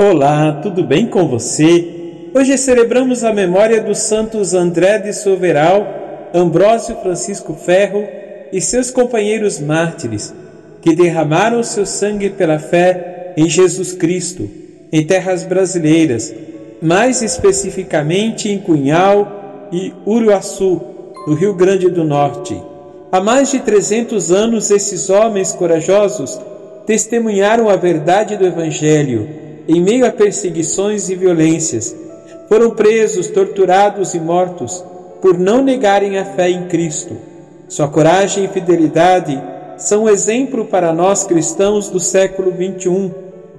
Olá, tudo bem com você? Hoje celebramos a memória dos santos André de Soveral, Ambrósio Francisco Ferro e seus companheiros mártires, que derramaram seu sangue pela fé em Jesus Cristo, em terras brasileiras, mais especificamente em Cunhal e Uruaçu, no Rio Grande do Norte. Há mais de 300 anos, esses homens corajosos testemunharam a verdade do Evangelho em meio a perseguições e violências. Foram presos, torturados e mortos por não negarem a fé em Cristo. Sua coragem e fidelidade são um exemplo para nós cristãos do século XXI,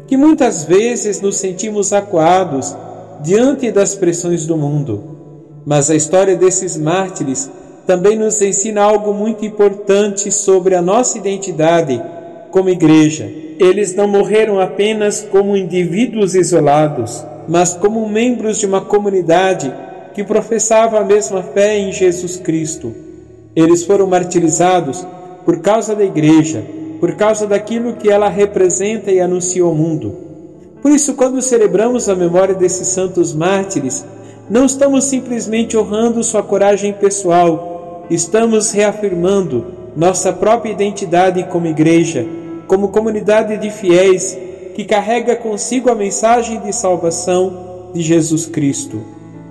que muitas vezes nos sentimos acuados diante das pressões do mundo. Mas a história desses mártires também nos ensina algo muito importante sobre a nossa identidade como igreja eles não morreram apenas como indivíduos isolados, mas como membros de uma comunidade que professava a mesma fé em Jesus Cristo. Eles foram martirizados por causa da igreja, por causa daquilo que ela representa e anuncia ao mundo. Por isso, quando celebramos a memória desses santos mártires, não estamos simplesmente honrando sua coragem pessoal, estamos reafirmando nossa própria identidade como igreja como comunidade de fiéis que carrega consigo a mensagem de salvação de Jesus Cristo.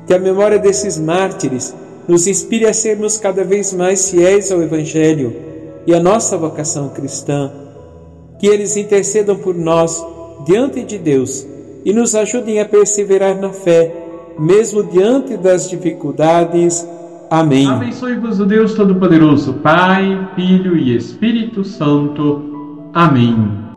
Que a memória desses mártires nos inspire a sermos cada vez mais fiéis ao Evangelho e à nossa vocação cristã. Que eles intercedam por nós diante de Deus e nos ajudem a perseverar na fé, mesmo diante das dificuldades. Amém. Abençoe-vos o Deus Todo-Poderoso, Pai, Filho e Espírito Santo. Amém.